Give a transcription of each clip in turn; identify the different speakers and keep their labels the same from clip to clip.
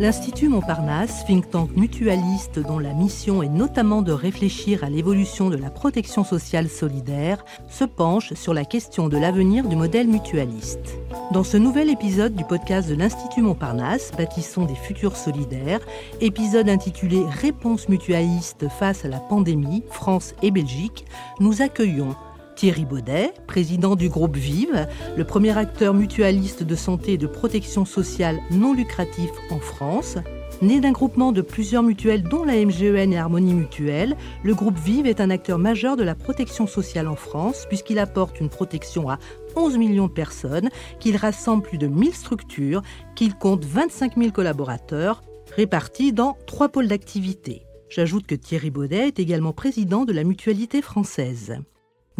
Speaker 1: L'Institut Montparnasse, think tank mutualiste dont la mission est notamment de réfléchir à l'évolution de la protection sociale solidaire, se penche sur la question de l'avenir du modèle mutualiste. Dans ce nouvel épisode du podcast de l'Institut Montparnasse, Bâtissons des futurs solidaires, épisode intitulé Réponse mutualiste face à la pandémie, France et Belgique, nous accueillons Thierry Baudet, président du groupe Vive, le premier acteur mutualiste de santé et de protection sociale non lucratif en France. Né d'un groupement de plusieurs mutuelles dont la MGEN et Harmonie Mutuelle, le groupe Vive est un acteur majeur de la protection sociale en France puisqu'il apporte une protection à 11 millions de personnes, qu'il rassemble plus de 1000 structures, qu'il compte 25 000 collaborateurs répartis dans trois pôles d'activité. J'ajoute que Thierry Baudet est également président de la mutualité française.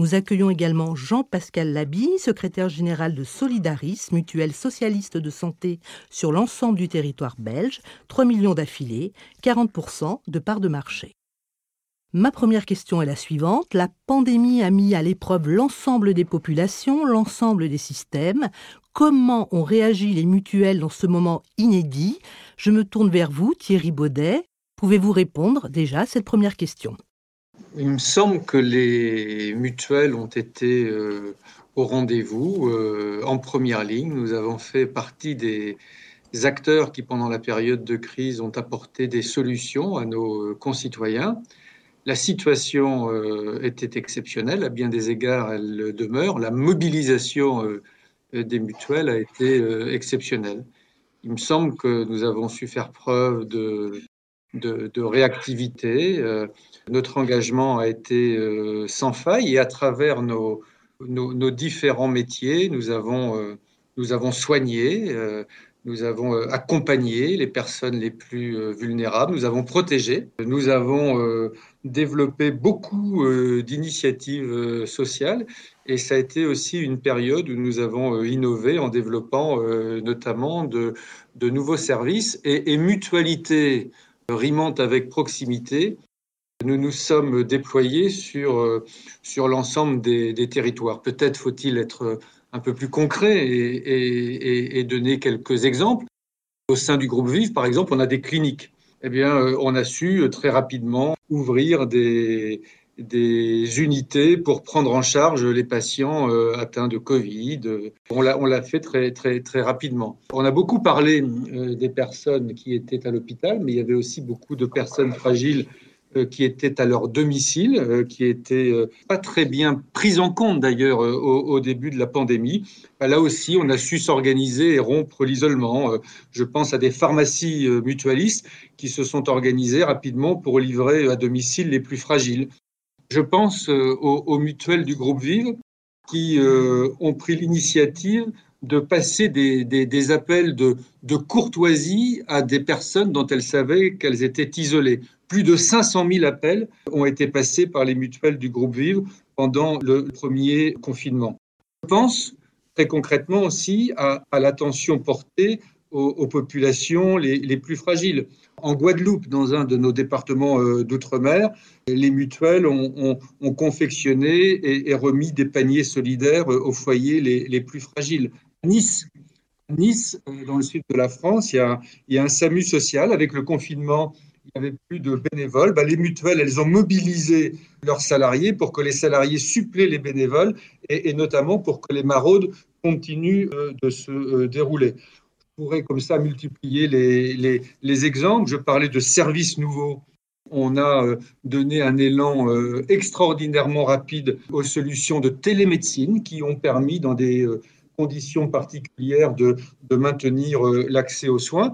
Speaker 1: Nous accueillons également Jean-Pascal Laby, secrétaire général de Solidaris, mutuelle socialiste de santé sur l'ensemble du territoire belge, 3 millions d'affiliés, 40% de parts de marché. Ma première question est la suivante. La pandémie a mis à l'épreuve l'ensemble des populations, l'ensemble des systèmes. Comment ont réagi les mutuelles dans ce moment inédit? Je me tourne vers vous, Thierry Baudet. Pouvez-vous répondre déjà à cette première question?
Speaker 2: Il me semble que les mutuelles ont été euh, au rendez-vous, euh, en première ligne. Nous avons fait partie des acteurs qui, pendant la période de crise, ont apporté des solutions à nos concitoyens. La situation euh, était exceptionnelle, à bien des égards, elle demeure. La mobilisation des mutuelles a été exceptionnelle. Il me semble que nous avons su faire preuve de, de, réactivité. Euh, notre engagement a été euh, sans faille et à travers nos, nos, différents métiers, nous avons, euh, nous avons soigné, nous avons accompagné les personnes les plus vulnérables, nous avons protégé, nous avons développé beaucoup d'initiatives sociales et ça a été aussi une période où nous avons innové en développant notamment de, de nouveaux services et, et mutualité rimante avec proximité, nous nous sommes déployés sur, euh, sur l'ensemble des, territoires. Peut-être faut-il être un peu plus concret et, et, donner quelques exemples. Au sein du groupe VIV, par exemple, on a des cliniques. Eh bien, euh, on a su très rapidement ouvrir des, des unités pour prendre en charge les patients euh, atteints de Covid. On l'a fait très, rapidement. On a beaucoup parlé euh, des personnes qui étaient à l'hôpital, mais il y avait aussi beaucoup de personnes fragiles euh, qui étaient à leur domicile, qui étaient pas très bien prises en compte d'ailleurs au, début de la pandémie. Là aussi, on a su s'organiser et rompre l'isolement. Je pense à des pharmacies mutualistes qui se sont organisées rapidement pour livrer à domicile les plus fragiles. Je pense euh, aux, mutuelles du groupe Vive qui euh, ont pris l'initiative de passer des, appels de, courtoisie à des personnes dont elles savaient qu'elles étaient isolées. Plus de 500 000 appels ont été passés par les mutuelles du groupe Vive pendant le premier confinement. Je pense très concrètement aussi à, l'attention portée aux, populations les, plus fragiles. En Guadeloupe, dans un de nos départements euh, d'outre-mer, les mutuelles ont, confectionné et, remis des paniers solidaires euh, aux foyers les, plus fragiles. Nice, Nice, euh, dans le sud de la France, il y a, un SAMU social. Avec le confinement, il n'y avait plus de bénévoles. Bah, les mutuelles, elles ont mobilisé leurs salariés pour que les salariés suppléent les bénévoles et, notamment pour que les maraudes continuent de se dérouler pourrait comme ça multiplier les, les, exemples. Je parlais de services nouveaux. On a euh, donné un élan euh, extraordinairement rapide aux solutions de télémédecine qui ont permis, dans des euh, conditions particulières, de, maintenir l'accès aux soins.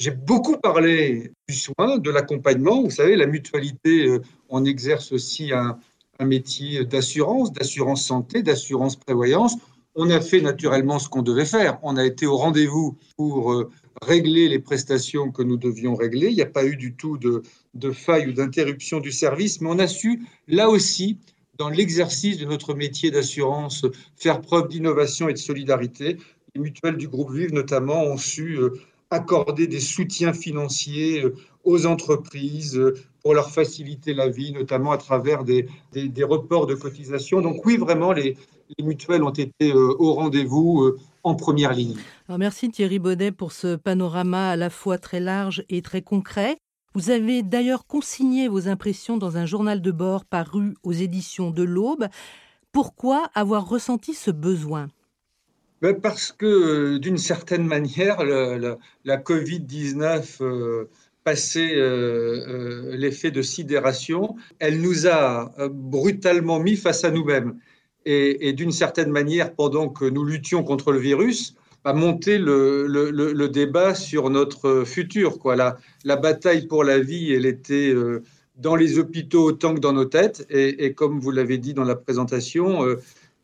Speaker 2: J'ai beaucoup parlé du soin, de l'accompagnement. Vous savez, la mutualité, on exerce aussi un métier d'assurance, d'assurance santé, d'assurance prévoyance. On a fait naturellement ce qu'on devait faire. On a été au rendez-vous pour euh, régler les prestations que nous devions régler. Il n'y a pas eu du tout de, faille ou d'interruption du service, mais on a su, là aussi, dans l'exercice de notre métier d'assurance, faire preuve d'innovation et de solidarité. Les mutuelles du groupe Vive, notamment, ont su euh, accorder des soutiens financiers euh, aux entreprises pour leur faciliter la vie, notamment à travers des, des, reports de cotisation. Donc oui, vraiment, les, les mutuelles ont été au rendez-vous en première ligne.
Speaker 1: merci Thierry Baudet pour ce panorama à la fois très large et très concret. Vous avez d'ailleurs consigné vos impressions dans un journal de bord paru aux éditions de l'Aube. Pourquoi avoir ressenti ce besoin?
Speaker 2: Ben, Parce que, d'une certaine manière, la Covid-19, euh, passé euh, euh, l'effet de sidération, elle nous a brutalement mis face à nous-mêmes. Et, d'une certaine manière, pendant que nous luttions contre le virus, a monté le, débat sur notre futur. La, bataille pour la vie, elle était euh, dans les hôpitaux autant que dans nos têtes. Et, comme vous l'avez dit dans la présentation, euh,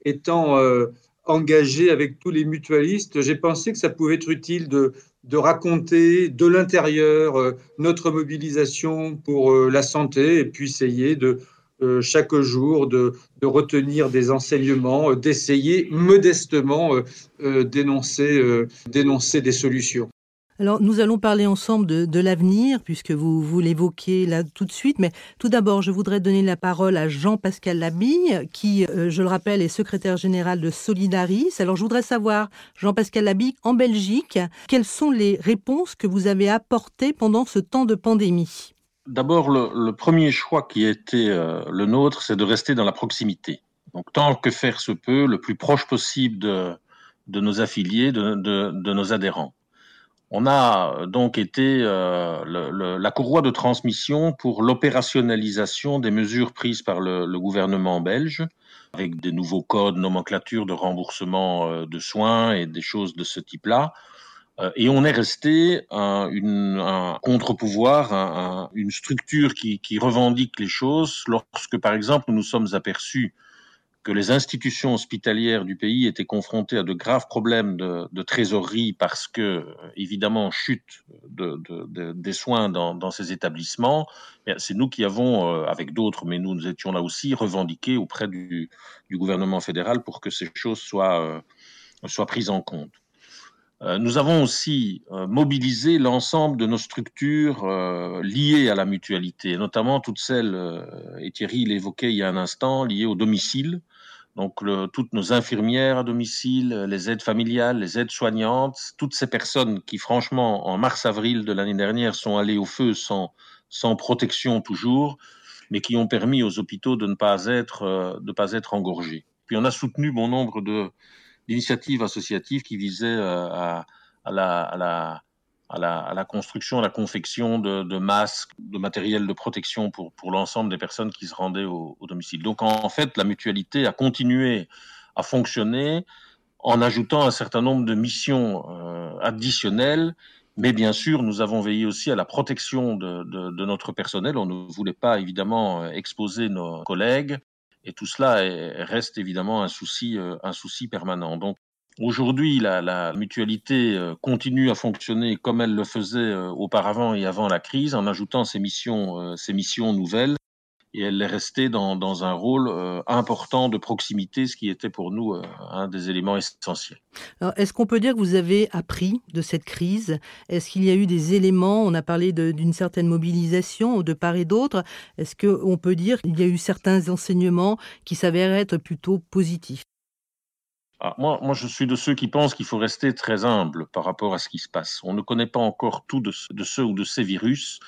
Speaker 2: étant euh, engagé avec tous les mutualistes, j'ai pensé que ça pouvait être utile de raconter de l'intérieur notre mobilisation pour la santé et puis essayer de euh, chaque jour, de, retenir des enseignements, euh, d'essayer modestement euh, d'énoncer, d'énoncer des solutions.
Speaker 1: Alors, nous allons parler ensemble de, l'avenir, puisque vous, l'évoquez là tout de suite. Mais tout d'abord, je voudrais donner la parole à Jean-Pascal Labille, qui, je le rappelle, est secrétaire général de Solidaris. Alors, je voudrais savoir, Jean-Pascal Labille, en Belgique, quelles sont les réponses que vous avez apportées pendant ce temps de pandémie?
Speaker 3: D'abord, le, premier choix qui a été euh, le nôtre, c'est de rester dans la proximité. Donc, tant que faire se peut, le plus proche possible de, nos affiliés, de, nos adhérents. On a donc été euh, la courroie de transmission pour l'opérationnalisation des mesures prises par le, gouvernement belge, avec des nouveaux codes, nomenclature de remboursement euh, de soins et des choses de ce type-là. Euh, et on est resté un, une, un contre-pouvoir, un, une structure qui, qui, revendique les choses lorsque, par exemple, nous nous sommes aperçus que les institutions hospitalières du pays étaient confrontées à de graves problèmes de, de trésorerie parce que, évidemment, chute de, de, des soins dans, dans ces établissements. C'est nous qui avons, euh, avec d'autres, mais nous, nous étions là aussi, revendiqué auprès du, du gouvernement fédéral pour que ces choses soient, euh, soient prises en compte. Euh, nous avons aussi euh, mobilisé l'ensemble de nos structures euh, liées à la mutualité, notamment toutes celles, et Thierry l'évoquait il y a un instant, liées au domicile. Donc toutes nos infirmières à domicile, les aides familiales, les aides soignantes, toutes ces personnes qui franchement en mars-avril de l'année dernière sont allées au feu sans, protection toujours, mais qui ont permis aux hôpitaux de ne pas être, pas être engorgés. Puis on a soutenu bon nombre de, d'initiatives associatives qui visaient euh, à, la, à, la, à, la, à la construction, à la confection de, masques, de matériel de protection pour, pour l'ensemble des personnes qui se rendaient au, au domicile. Donc en fait, la mutualité a continué à fonctionner en ajoutant un certain nombre de missions euh, additionnelles mais bien sûr, nous avons veillé aussi à la protection de, de, de, notre personnel. On ne voulait pas évidemment exposer nos collègues. Et tout cela est, reste évidemment un souci, euh, un souci permanent. Donc aujourd'hui, la, mutualité euh, continue à fonctionner comme elle le faisait euh, auparavant et avant la crise, en ajoutant missions, ces missions nouvelles et elle est restée dans, dans un rôle euh, important de proximité, ce qui était pour nous euh, un des éléments essentiels.
Speaker 1: Est-ce qu'on peut dire que vous avez appris de cette crise? Est-ce qu'il y a eu des éléments? On a parlé d'une certaine mobilisation de part et d'autre. Est-ce qu'on peut dire qu'il y a eu certains enseignements qui s'avèrent être plutôt positifs?
Speaker 3: Ah, moi, moi, je suis de ceux qui pensent qu'il faut rester très humble par rapport à ce qui se passe. On ne connaît pas encore tout de, de ce ou de ces virus.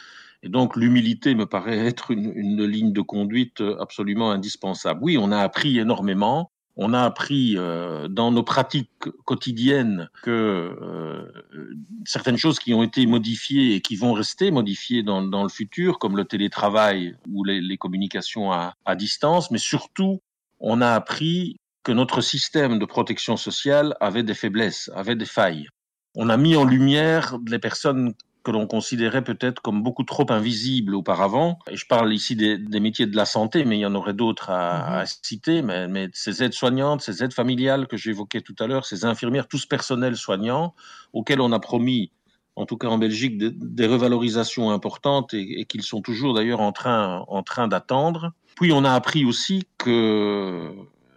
Speaker 3: Et donc l'humilité me paraît être une, une, ligne de conduite absolument indispensable. Oui, on a appris énormément. On a appris euh, dans nos pratiques quotidiennes que euh, certaines choses qui ont été modifiées et qui vont rester modifiées dans, dans le futur, comme le télétravail ou les, les communications à, à distance, mais surtout, on a appris que notre système de protection sociale avait des faiblesses, avait des failles. On a mis en lumière les personnes que l'on considérait peut-être comme beaucoup trop invisibles auparavant. Et je parle ici des, des, métiers de la santé, mais il y en aurait d'autres à, à, mhm. citer. Mais, mais ces aides soignantes, ces aides familiales que j'évoquais tout à l'heure, ces infirmières, tout ce personnel soignant auquel on a promis, en tout cas en Belgique, des, des revalorisations importantes et, et qu'ils sont toujours d'ailleurs en train, en train d'attendre. Puis on a appris aussi que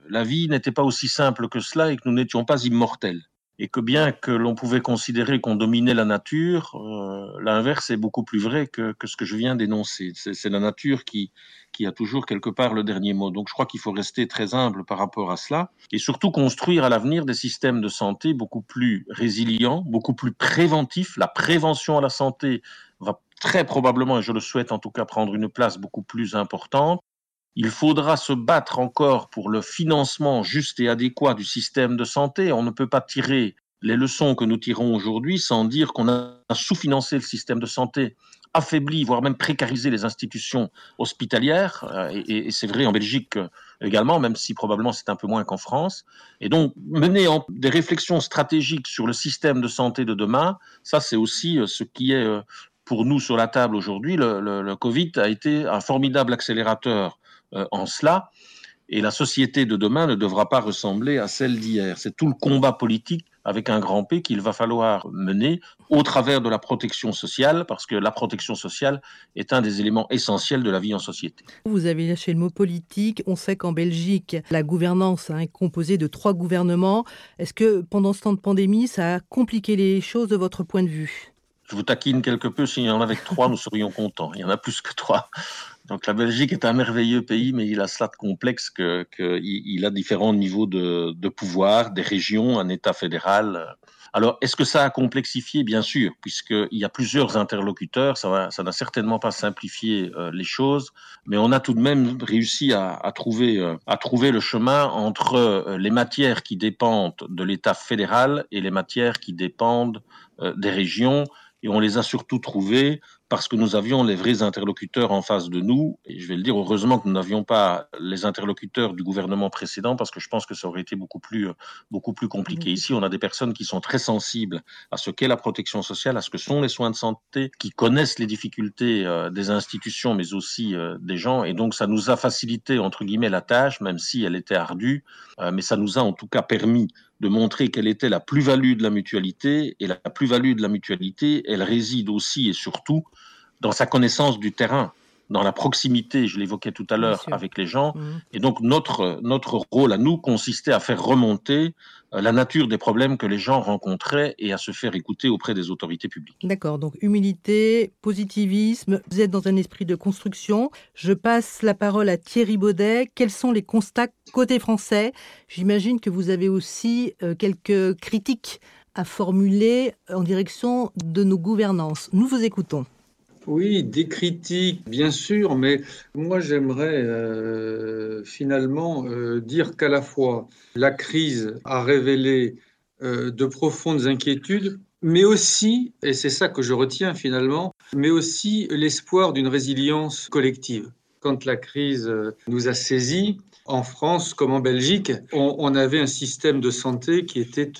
Speaker 3: la vie n'était pas aussi simple que cela et que nous n'étions pas immortels et que bien que l'on pouvait considérer qu'on dominait la nature, euh, l'inverse est beaucoup plus vrai que, ce que je viens d'énoncer. C'est la nature qui, qui a toujours quelque part le dernier mot. Donc je crois qu'il faut rester très humble par rapport à cela et surtout construire à l'avenir des systèmes de santé beaucoup plus résilients, beaucoup plus préventifs. La prévention à la santé va très probablement, et je le souhaite en tout cas, prendre une place beaucoup plus importante. Il faudra se battre encore pour le financement juste et adéquat du système de santé. On ne peut pas tirer les leçons que nous tirons aujourd'hui sans dire qu'on a sous-financé le système de santé, affaibli, voire même précarisé les institutions hospitalières. Euh, et, c'est vrai en Belgique euh, également, même si probablement c'est un peu moins qu'en France. Et donc, mener des réflexions stratégiques sur le système de santé de demain, ça c'est aussi euh, ce qui est pour nous sur la table aujourd'hui. Le, Covid a été un formidable accélérateur en cela. Et la société de demain ne devra pas ressembler à celle d'hier. C'est tout le combat politique avec un grand P qu'il va falloir mener au travers de la protection sociale, parce que la protection sociale est un des éléments essentiels de la vie en société.
Speaker 1: Vous avez lâché le mot politique. On sait qu'en Belgique, la gouvernance est composée de trois gouvernements. Est-ce que pendant ce temps de pandémie, ça a compliqué les choses de votre point de vue?
Speaker 3: Je vous taquine quelque peu. S'il y en avait trois, nous serions contents. Il y en a plus que trois. Donc la Belgique est un merveilleux pays, mais il a cela de complexe qu'il que il a différents niveaux de, de, pouvoir, des régions, un État fédéral. Alors, est-ce que ça a complexifié? Bien sûr, puisqu'il y a plusieurs interlocuteurs, ça n'a certainement pas simplifié euh, les choses, mais on a tout de même réussi à, à trouver, euh, à trouver le chemin entre euh, les matières qui dépendent de l'État fédéral et les matières qui dépendent des régions, et on les a surtout trouvées parce que nous avions les vrais interlocuteurs en face de nous. Et je vais le dire, heureusement que nous n'avions pas les interlocuteurs du gouvernement précédent, parce que je pense que ça aurait été beaucoup plus, beaucoup plus compliqué. Ici, on a des personnes qui sont très sensibles à ce qu'est la protection sociale, à ce que sont les soins de santé, qui connaissent les difficultés euh, des institutions, mais aussi euh, des gens. Et donc, ça nous a facilité, entre guillemets, la tâche, même si elle était ardue, euh, mais ça nous a en tout cas permis de montrer quelle était la plus-value de la mutualité. Et la plus-value de la mutualité, elle réside aussi et surtout dans sa connaissance du terrain, dans la proximité, je l'évoquais tout à l'heure, avec les gens. Mmh. Et donc notre, notre rôle à nous consistait à faire remonter euh, la nature des problèmes que les gens rencontraient et à se faire écouter auprès des autorités publiques.
Speaker 1: D'accord, donc humilité, positivisme, vous êtes dans un esprit de construction. Je passe la parole à Thierry Baudet. Quels sont les constats côté français? J'imagine que vous avez aussi euh, quelques critiques à formuler en direction de nos gouvernances. Nous vous écoutons.
Speaker 2: Oui, des critiques, bien sûr, mais moi j'aimerais euh, finalement euh, dire qu'à la fois la crise a révélé euh, de profondes inquiétudes, mais aussi, et c'est ça que je retiens finalement, mais aussi l'espoir d'une résilience collective. Quand la crise nous a saisis, en France comme en Belgique, on, avait un système de santé qui était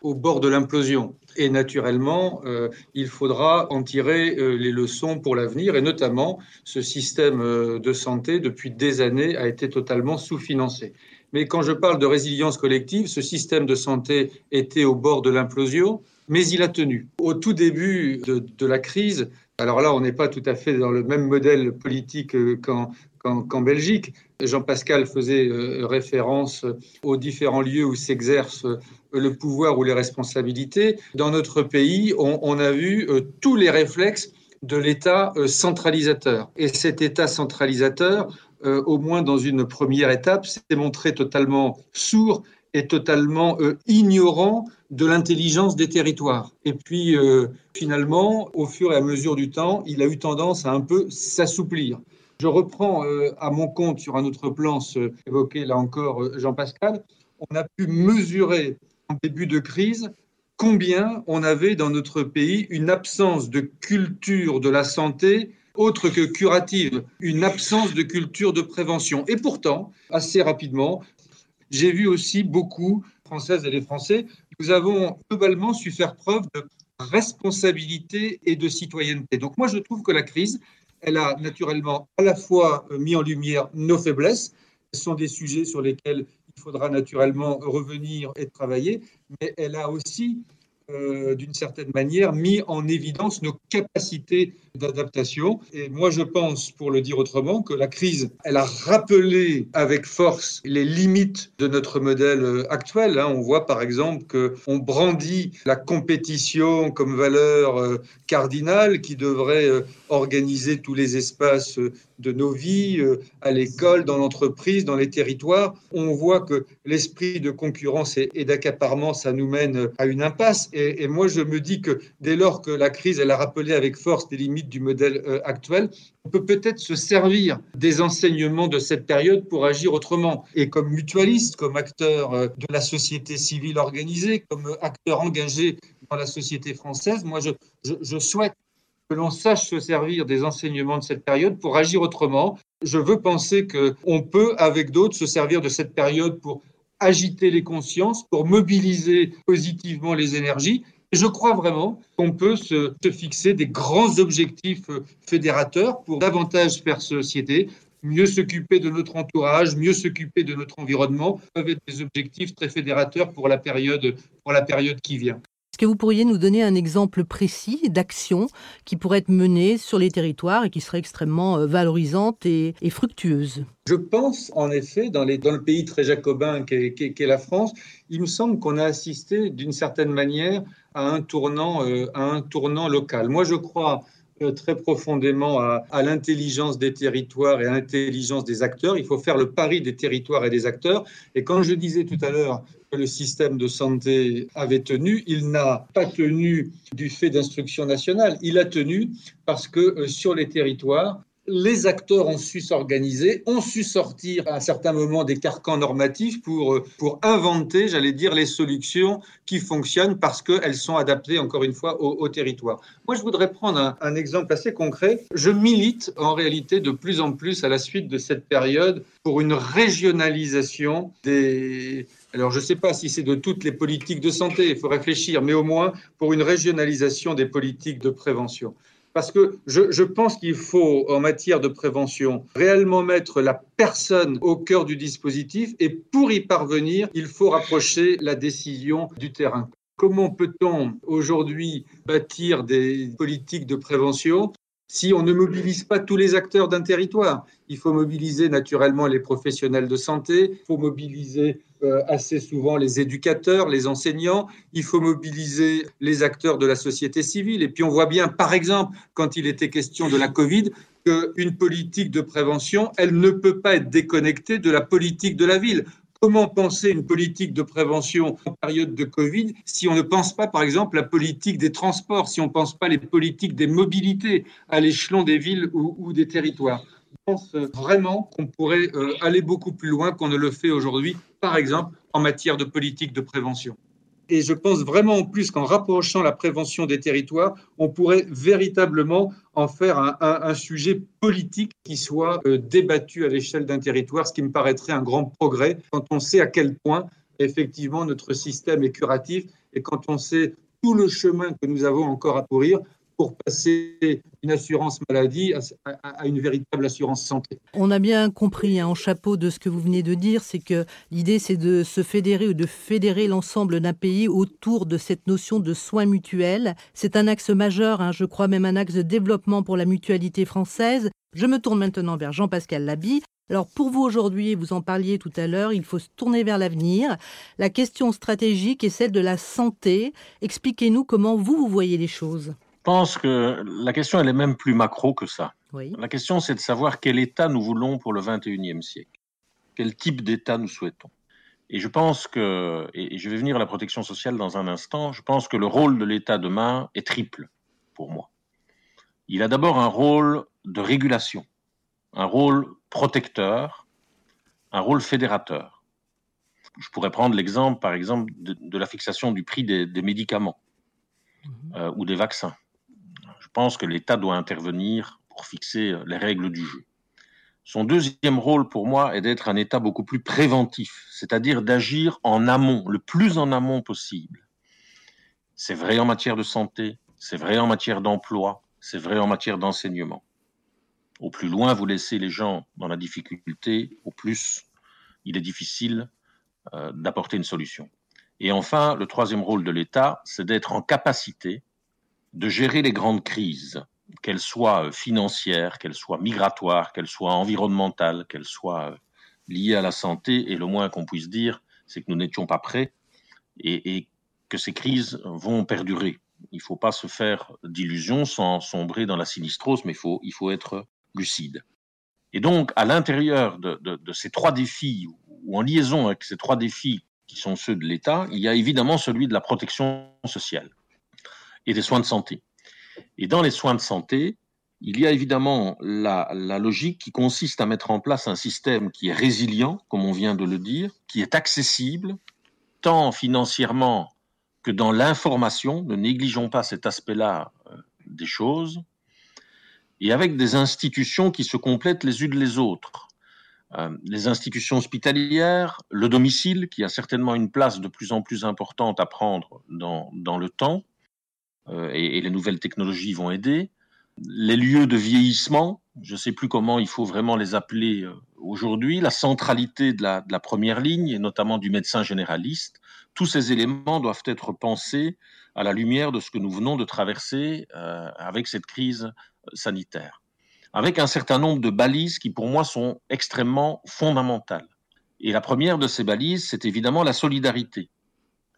Speaker 2: au bord de l'implosion. Et naturellement, euh, il faudra en tirer euh, les leçons pour l'avenir. Et notamment, ce système euh, de santé, depuis des années, a été totalement sous-financé. Mais quand je parle de résilience collective, ce système de santé était au bord de l'implosion, mais il a tenu. Au tout début de, la crise, alors là, on n'est pas tout à fait dans le même modèle politique qu'en Belgique. Jean-Pascal faisait référence aux différents lieux où s'exerce le pouvoir ou les responsabilités. Dans notre pays, on, a vu euh, tous les réflexes de l'État centralisateur. Et cet État centralisateur, au moins dans une première étape, s'est montré totalement sourd et totalement ignorant de l'intelligence des territoires. Et puis, finalement, au fur et à mesure du temps, il a eu tendance à un peu s'assouplir. Je reprends euh, à mon compte sur un autre plan ce évoqué là encore euh, Jean-Pascal. On a pu mesurer en début de crise combien on avait dans notre pays une absence de culture de la santé autre que curative, une absence de culture de prévention. Et pourtant, assez rapidement, j'ai vu aussi beaucoup, Françaises et les Français, nous avons globalement su faire preuve de responsabilité et de citoyenneté. Donc moi, je trouve que la crise, elle a naturellement à la fois mis en lumière nos faiblesses. Ce sont des sujets sur lesquels faudra naturellement revenir et travailler, mais elle a aussi euh, d'une certaine manière, mis en évidence nos capacités d'adaptation. Et moi, je pense, pour le dire autrement, que la crise, elle a rappelé avec force les limites de notre modèle euh, actuel. Hein. On voit par exemple qu'on brandit la compétition comme valeur euh, cardinale qui devrait organiser tous les espaces de nos vies, à l'école, dans l'entreprise, dans les territoires. On voit que l'esprit de concurrence et d'accaparement, ça nous mène à une impasse. Et, moi, je me dis que dès lors que la crise, elle a rappelé avec force les limites du modèle euh, actuel, on peut peut-être se servir des enseignements de cette période pour agir autrement. Et comme mutualiste, comme acteur euh, de la société civile organisée, comme acteur engagé dans la société française, moi, je, je souhaite que l'on sache se servir des enseignements de cette période pour agir autrement. Je veux penser qu'on peut, avec d'autres, se servir de cette période pour agiter les consciences, pour mobiliser positivement les énergies. Je crois vraiment qu'on peut se, fixer des grands objectifs euh, fédérateurs pour davantage faire société, mieux s'occuper de notre entourage, mieux s'occuper de notre environnement, peuvent être des objectifs très fédérateurs pour la période, pour la période qui vient.
Speaker 1: Est-ce que vous pourriez nous donner un exemple précis d'action qui pourrait être menée sur les territoires et qui serait extrêmement euh, valorisante et, fructueuse?
Speaker 2: Je pense en effet, dans, le pays très jacobin qu'est la France, il me semble qu'on a assisté d'une certaine manière à un tournant, euh, à un tournant local. Moi, je crois très profondément à, à l'intelligence des territoires et à l'intelligence des acteurs. Il faut faire le pari des territoires et des acteurs. Et quand je disais tout à l'heure que le système de santé avait tenu, il n'a pas tenu du fait d'instruction nationale, il a tenu parce que euh, sur les territoires, les acteurs ont su s'organiser, ont su sortir à un certain moment des carcans normatifs pour, euh, pour inventer, j'allais dire, les solutions qui fonctionnent parce qu'elles sont adaptées, encore une fois, au, territoire. Moi, je voudrais prendre un, exemple assez concret. Je milite en réalité de plus en plus à la suite de cette période pour une régionalisation des... Alors, je ne sais pas si c'est de toutes les politiques de santé, il faut réfléchir, mais au moins pour une régionalisation des politiques de prévention. Parce que je, pense qu'il faut, en matière de prévention, réellement mettre la personne au cœur du dispositif et pour y parvenir, il faut rapprocher la décision du terrain. Comment peut-on aujourd'hui bâtir des politiques de prévention si on ne mobilise pas tous les acteurs d'un territoire? Il faut mobiliser naturellement les professionnels de santé, il faut mobiliser assez souvent les éducateurs, les enseignants, il faut mobiliser les acteurs de la société civile. Et puis on voit bien, par exemple, quand il était question de la Covid, qu'une politique de prévention, elle ne peut pas être déconnectée de la politique de la ville. Comment penser une politique de prévention en période de Covid si on ne pense pas, par exemple, la politique des transports, si on ne pense pas les politiques des mobilités à l'échelon des villes ou des territoires? Pense vraiment qu'on pourrait euh, aller beaucoup plus loin qu'on ne le fait aujourd'hui, par exemple en matière de politique de prévention. Et je pense vraiment en plus qu'en rapprochant la prévention des territoires, on pourrait véritablement en faire un, sujet politique qui soit euh, débattu à l'échelle d'un territoire, ce qui me paraîtrait un grand progrès quand on sait à quel point effectivement notre système est curatif et quand on sait tout le chemin que nous avons encore à courir pour passer une assurance maladie à, une véritable assurance santé.
Speaker 1: On a bien compris hein, en chapeau de ce que vous venez de dire, c'est que l'idée c'est de se fédérer ou de fédérer l'ensemble d'un pays autour de cette notion de soins mutuels. C'est un axe majeur, hein, je crois même un axe de développement pour la mutualité française. Je me tourne maintenant vers Jean-Pascal Labi. Alors pour vous aujourd'hui, vous en parliez tout à l'heure, il faut se tourner vers l'avenir. La question stratégique est celle de la santé. Expliquez-nous comment vous, vous voyez les choses.
Speaker 3: Je pense que la question, elle est même plus macro que ça. La question, c'est de savoir quel État nous voulons pour le 21e siècle. Quel type d'État nous souhaitons. Et je pense que, et je vais venir à la protection sociale dans un instant, je pense que le rôle de l'État demain est triple pour moi. Il a d'abord un rôle de régulation, un rôle protecteur, un rôle fédérateur. Je pourrais prendre l'exemple, par exemple, de, la fixation du prix des, médicaments mhm. euh, ou des vaccins pense que l'État doit intervenir pour fixer euh, les règles du jeu. Son deuxième rôle pour moi est d'être un État beaucoup plus préventif, c'est-à-dire d'agir en amont, le plus en amont possible. C'est vrai en matière de santé, c'est vrai en matière d'emploi, c'est vrai en matière d'enseignement. Au plus loin vous laissez les gens dans la difficulté, au plus il est difficile euh, d'apporter une solution. Et enfin, le troisième rôle de l'État, c'est d'être en capacité de gérer les grandes crises, qu'elles soient financières, qu'elles soient migratoires, qu'elles soient environnementales, qu'elles soient liées à la santé. Et le moins qu'on puisse dire, c'est que nous n'étions pas prêts et, que ces crises vont perdurer. Il ne faut pas se faire d'illusions sans sombrer dans la sinistrose, mais il faut, être lucide. Et donc, à l'intérieur de, ces trois défis, ou en liaison avec ces trois défis qui sont ceux de l'État, il y a évidemment celui de la protection sociale et des soins de santé. Et dans les soins de santé, il y a évidemment la, logique qui consiste à mettre en place un système qui est résilient, comme on vient de le dire, qui est accessible, tant financièrement que dans l'information, ne négligeons pas cet aspect-là euh, des choses, et avec des institutions qui se complètent les unes les autres. Euh, les institutions hospitalières, le domicile, qui a certainement une place de plus en plus importante à prendre dans, dans le temps, et, et, les nouvelles technologies vont aider. Les lieux de vieillissement, je ne sais plus comment il faut vraiment les appeler euh, aujourd'hui, la centralité de la, de la, première ligne, et notamment du médecin généraliste, tous ces éléments doivent être pensés à la lumière de ce que nous venons de traverser euh, avec cette crise sanitaire, avec un certain nombre de balises qui, pour moi, sont extrêmement fondamentales. Et la première de ces balises, c'est évidemment la solidarité.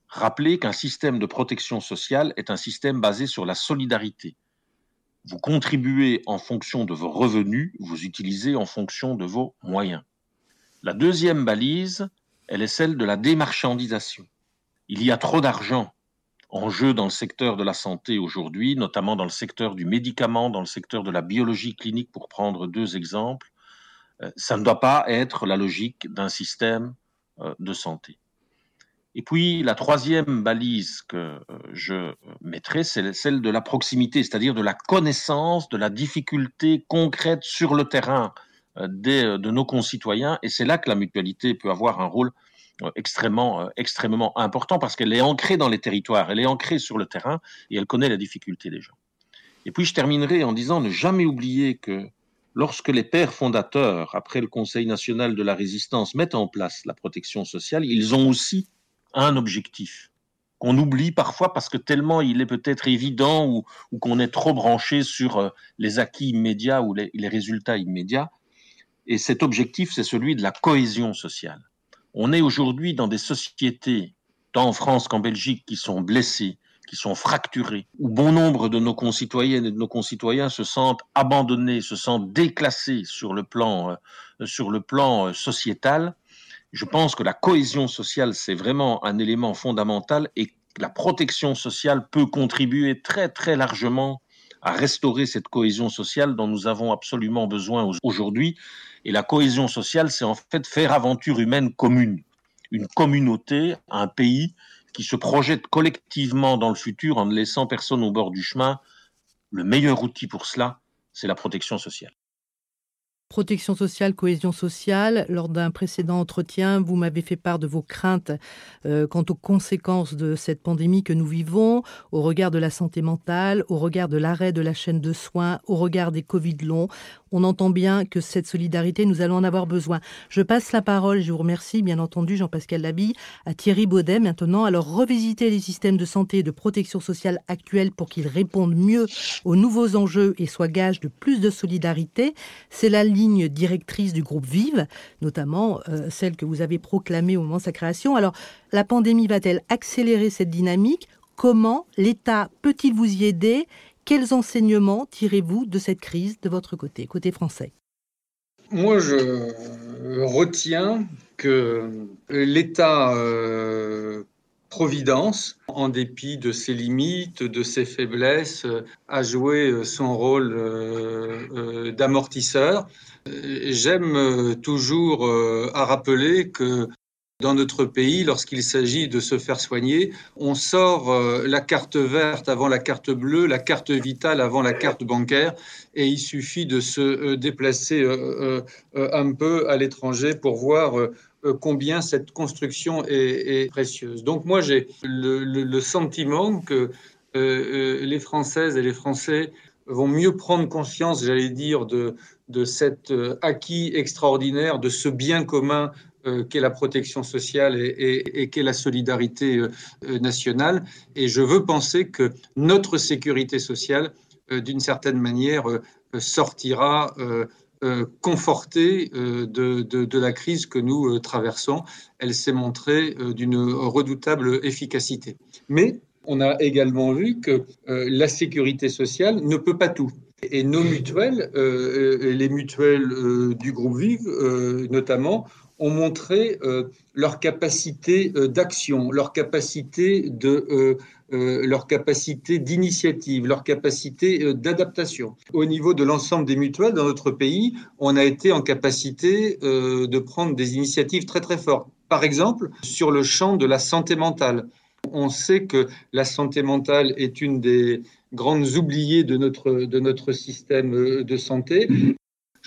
Speaker 3: Rappelez qu'un système de protection sociale est un système basé sur la solidarité. Vous contribuez en fonction de vos revenus, vous utilisez en fonction de vos moyens. La deuxième balise, elle est celle de la démarchandisation. Il y a trop d'argent en jeu dans le secteur de la santé aujourd'hui, notamment dans le secteur du médicament, dans le secteur de la biologie clinique, pour prendre deux exemples. Ça ne doit pas être la logique d'un système de santé. Et puis la troisième balise que je mettrai, c'est celle de la proximité, c'est-à-dire de la connaissance de la difficulté concrète sur le terrain des, de nos concitoyens. Et c'est là que la mutualité peut avoir un rôle extrêmement, extrêmement important parce qu'elle est ancrée dans les territoires, elle est ancrée sur le terrain et elle connaît la difficulté des gens. Et puis je terminerai en disant ne jamais oublier que lorsque les pères fondateurs, après le Conseil national de la résistance, mettent en place la protection sociale, ils ont aussi un objectif qu'on oublie parfois parce que tellement il est peut-être évident ou, qu'on est trop branché sur les acquis immédiats ou les, résultats immédiats. Et cet objectif, c'est celui de la cohésion sociale. On est aujourd'hui dans des sociétés, tant en France qu'en Belgique, qui sont blessées, qui sont fracturées, où bon nombre de nos concitoyennes et de nos concitoyens se sentent abandonnés, se sentent déclassés sur le plan, euh, sur le plan sociétal je pense que la cohésion sociale, c'est vraiment un élément fondamental et la protection sociale peut contribuer très très largement à restaurer cette cohésion sociale dont nous avons absolument besoin aujourd'hui. Et la cohésion sociale, c'est en fait faire aventure humaine commune, une communauté, un pays qui se projette collectivement dans le futur en ne laissant personne au bord du chemin. Le meilleur outil pour cela, c'est la protection sociale.
Speaker 1: Protection sociale, cohésion sociale. Lors d'un précédent entretien, vous m'avez fait part de vos craintes euh, quant aux conséquences de cette pandémie que nous vivons, au regard de la santé mentale, au regard de l'arrêt de la chaîne de soins, au regard des Covid longs. On entend bien que cette solidarité, nous allons en avoir besoin. Je passe la parole, je vous remercie bien entendu Jean-Pascal Labille, à Thierry Baudet maintenant. Alors revisiter les systèmes de santé et de protection sociale actuels pour qu'ils répondent mieux aux nouveaux enjeux et soient gages de plus de solidarité, c'est la ligne directrice du groupe Vive, notamment euh, celle que vous avez proclamée au moment de sa création. Alors, la pandémie va-t-elle accélérer cette dynamique? Comment l'État peut-il vous y aider? Quels enseignements tirez-vous de cette crise de votre côté, côté français?
Speaker 2: Moi, je retiens que l'État euh, Providence, en dépit de ses limites, de ses faiblesses, a joué son rôle euh, d'amortisseur. J'aime toujours euh, à rappeler que dans notre pays, lorsqu'il s'agit de se faire soigner, on sort euh, la carte verte avant la carte bleue, la carte vitale avant la carte bancaire, et il suffit de se déplacer un peu à l'étranger pour voir combien cette construction est, précieuse. Donc moi, j'ai le, sentiment que euh, les Françaises et les Français vont mieux prendre conscience, j'allais dire, de cet acquis extraordinaire, de ce bien commun qu'est la protection sociale et, et qu'est la solidarité nationale. Et je veux penser que notre sécurité sociale, d'une certaine manière, sortira confortée de, de, la crise que nous traversons. Elle s'est montrée d'une redoutable efficacité. Mais on a également vu que la sécurité sociale ne peut pas tout. Et nos mutuelles, euh, euh, les mutuelles euh, du groupe Vive notamment, ont montré leur capacité d'action, leur capacité de leur capacité d'initiative, leur capacité d'adaptation. Au niveau de l'ensemble des mutuelles dans notre pays, on a été en capacité de prendre des initiatives très très fortes. Par exemple, sur le champ de la santé mentale. On sait que la santé mentale est une des grandes oubliées de notre, de notre système euh, de santé.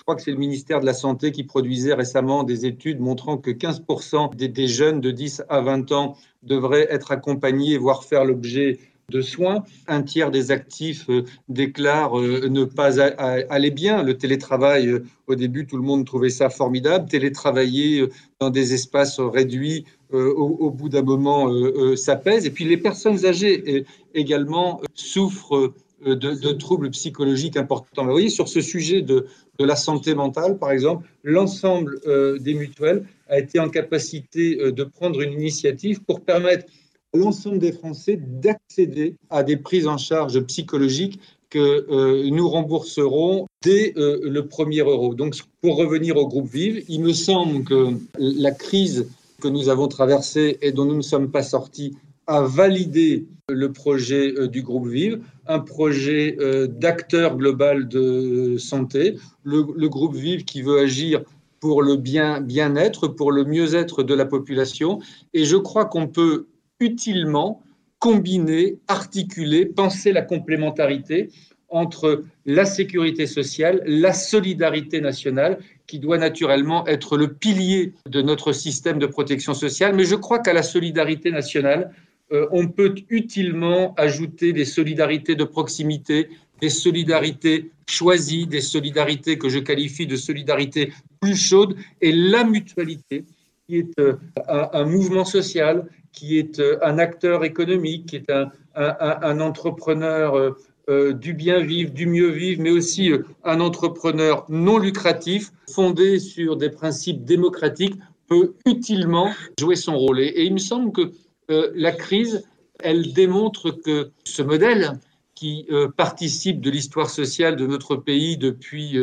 Speaker 2: Je crois que c'est le ministère de la Santé qui produisait récemment des études montrant que 15% des, jeunes de 10 à 20 ans devraient être accompagnés, voire faire l'objet de soins. Un tiers des actifs euh, déclarent euh, ne pas aller bien. Le télétravail, euh, au début, tout le monde trouvait ça formidable. Télétravailler dans des espaces réduits, au, bout d'un moment, ça pèse. Et puis les personnes âgées également souffrent de, troubles psychologiques importants. Vous voyez, sur ce sujet de, la santé mentale, par exemple, l'ensemble des mutuelles a été en capacité de prendre une initiative pour permettre l'ensemble des Français d'accéder à des prises en charge psychologiques que euh, nous rembourserons dès euh, le premier euro. Donc, pour revenir au groupe Vive, il me semble que la crise que nous avons traversée et dont nous ne sommes pas sortis a validé le projet euh, du groupe Vive, un projet d'acteur global de santé, le, groupe Vive qui veut agir pour le bien, bien-être, pour le mieux-être de la population. Et je crois qu'on peut utilement combiner, articuler, penser la complémentarité entre la sécurité sociale, la solidarité nationale, qui doit naturellement être le pilier de notre système de protection sociale. Mais je crois qu'à la solidarité nationale, euh, on peut utilement ajouter des solidarités de proximité, des solidarités choisies, des solidarités que je qualifie de solidarités plus chaudes, et la mutualité, qui est euh, un mouvement social, qui est euh, un acteur économique, qui est un, entrepreneur du bien vivre, du mieux vivre, mais aussi un entrepreneur non lucratif, fondé sur des principes démocratiques, peut utilement jouer son rôle. Et il me semble que la crise, elle démontre que ce modèle qui participe de l'histoire sociale de notre pays depuis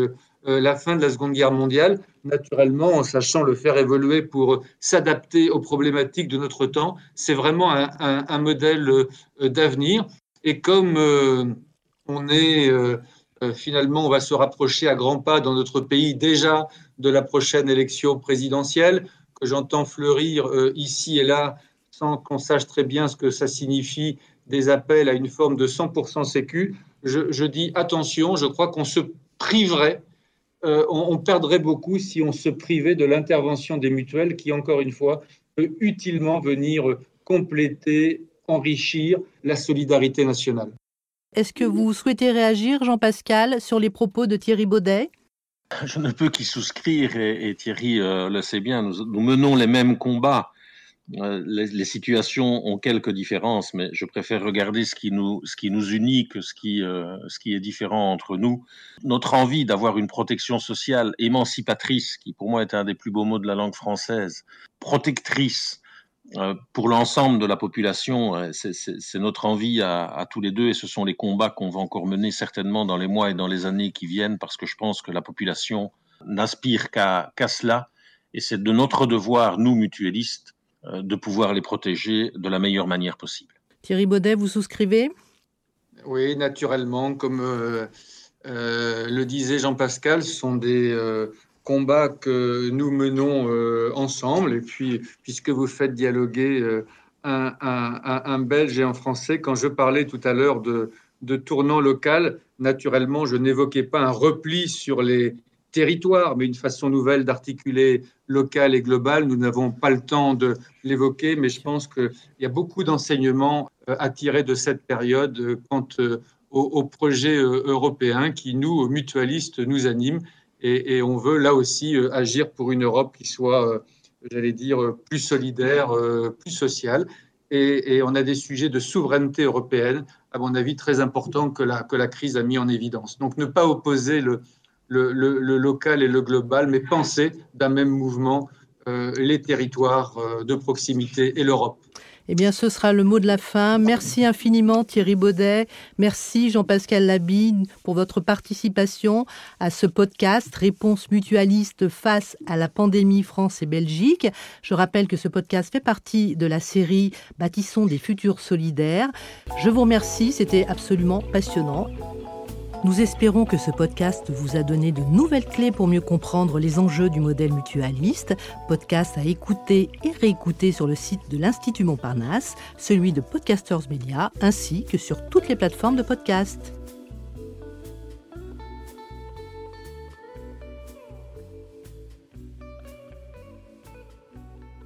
Speaker 2: euh, la fin de la Seconde Guerre mondiale, naturellement en sachant le faire évoluer pour s'adapter aux problématiques de notre temps. C'est vraiment un, modèle euh, d'avenir. Et comme euh, on est finalement, on va se rapprocher à grands pas dans notre pays déjà de la prochaine élection présidentielle, que j'entends fleurir ici et là sans qu'on sache très bien ce que ça signifie, des appels à une forme de 100% sécu, je, je dis attention, je crois qu'on se priverait euh, on, perdrait beaucoup si on se privait de l'intervention des mutuelles qui, encore une fois, peut utilement venir compléter, enrichir la solidarité nationale.
Speaker 1: Est-ce que vous souhaitez réagir, Jean-Pascal, sur les propos de Thierry Baudet?
Speaker 3: Je ne peux qu'y souscrire et, Thierry euh, le sait bien, nous, menons les mêmes combats euh, les, situations ont quelques différences, mais je préfère regarder ce qui nous, ce qui nous unit que ce qui, euh, ce qui est différent entre nous. Notre envie d'avoir une protection sociale émancipatrice, qui pour moi est un des plus beaux mots de la langue française, protectrice euh, pour l'ensemble de la population, c'est notre envie à, tous les deux et ce sont les combats qu'on va encore mener certainement dans les mois et dans les années qui viennent parce que je pense que la population n'aspire qu'à qu cela et c'est de notre devoir, nous mutualistes, de pouvoir les protéger de la meilleure manière possible.
Speaker 1: Thierry Baudet, vous souscrivez?
Speaker 2: Oui, naturellement. Comme euh, euh, le disait Jean-Pascal, ce sont des combats que nous menons ensemble. Et puis, puisque vous faites dialoguer un, un, Belge et un Français, quand je parlais tout à l'heure de, de tournant local, naturellement, je n'évoquais pas un repli sur les territoire, mais une façon nouvelle d'articuler local et global. Nous n'avons pas le temps de l'évoquer, mais je pense qu'il y a beaucoup d'enseignements euh, à tirer de cette période euh, quant euh, au, projet européen qui, nous, mutualistes, nous anime. Et, on veut là aussi agir pour une Europe qui soit, j'allais dire, plus solidaire, plus social. Et, on a des sujets de souveraineté européenne, à mon avis, très importants que la, que la crise a mis en évidence. Donc, ne pas opposer le, le, local et le global, mais penser d'un même mouvement les territoires de proximité et l'Europe.
Speaker 1: Eh bien, ce sera le mot de la fin. Merci infiniment Thierry Baudet. Merci Jean-Pascal Labine pour votre participation à ce podcast Réponse mutualiste face à la pandémie France et Belgique. Je rappelle que ce podcast fait partie de la série Bâtissons des futurs solidaires. Je vous remercie, c'était absolument passionnant. Nous espérons que ce podcast vous a donné de nouvelles clés pour mieux comprendre les enjeux du modèle mutualiste. Podcast à écouter et réécouter sur le site de l'Institut Montparnasse, celui de Podcasters Media, ainsi que sur toutes les plateformes de podcast.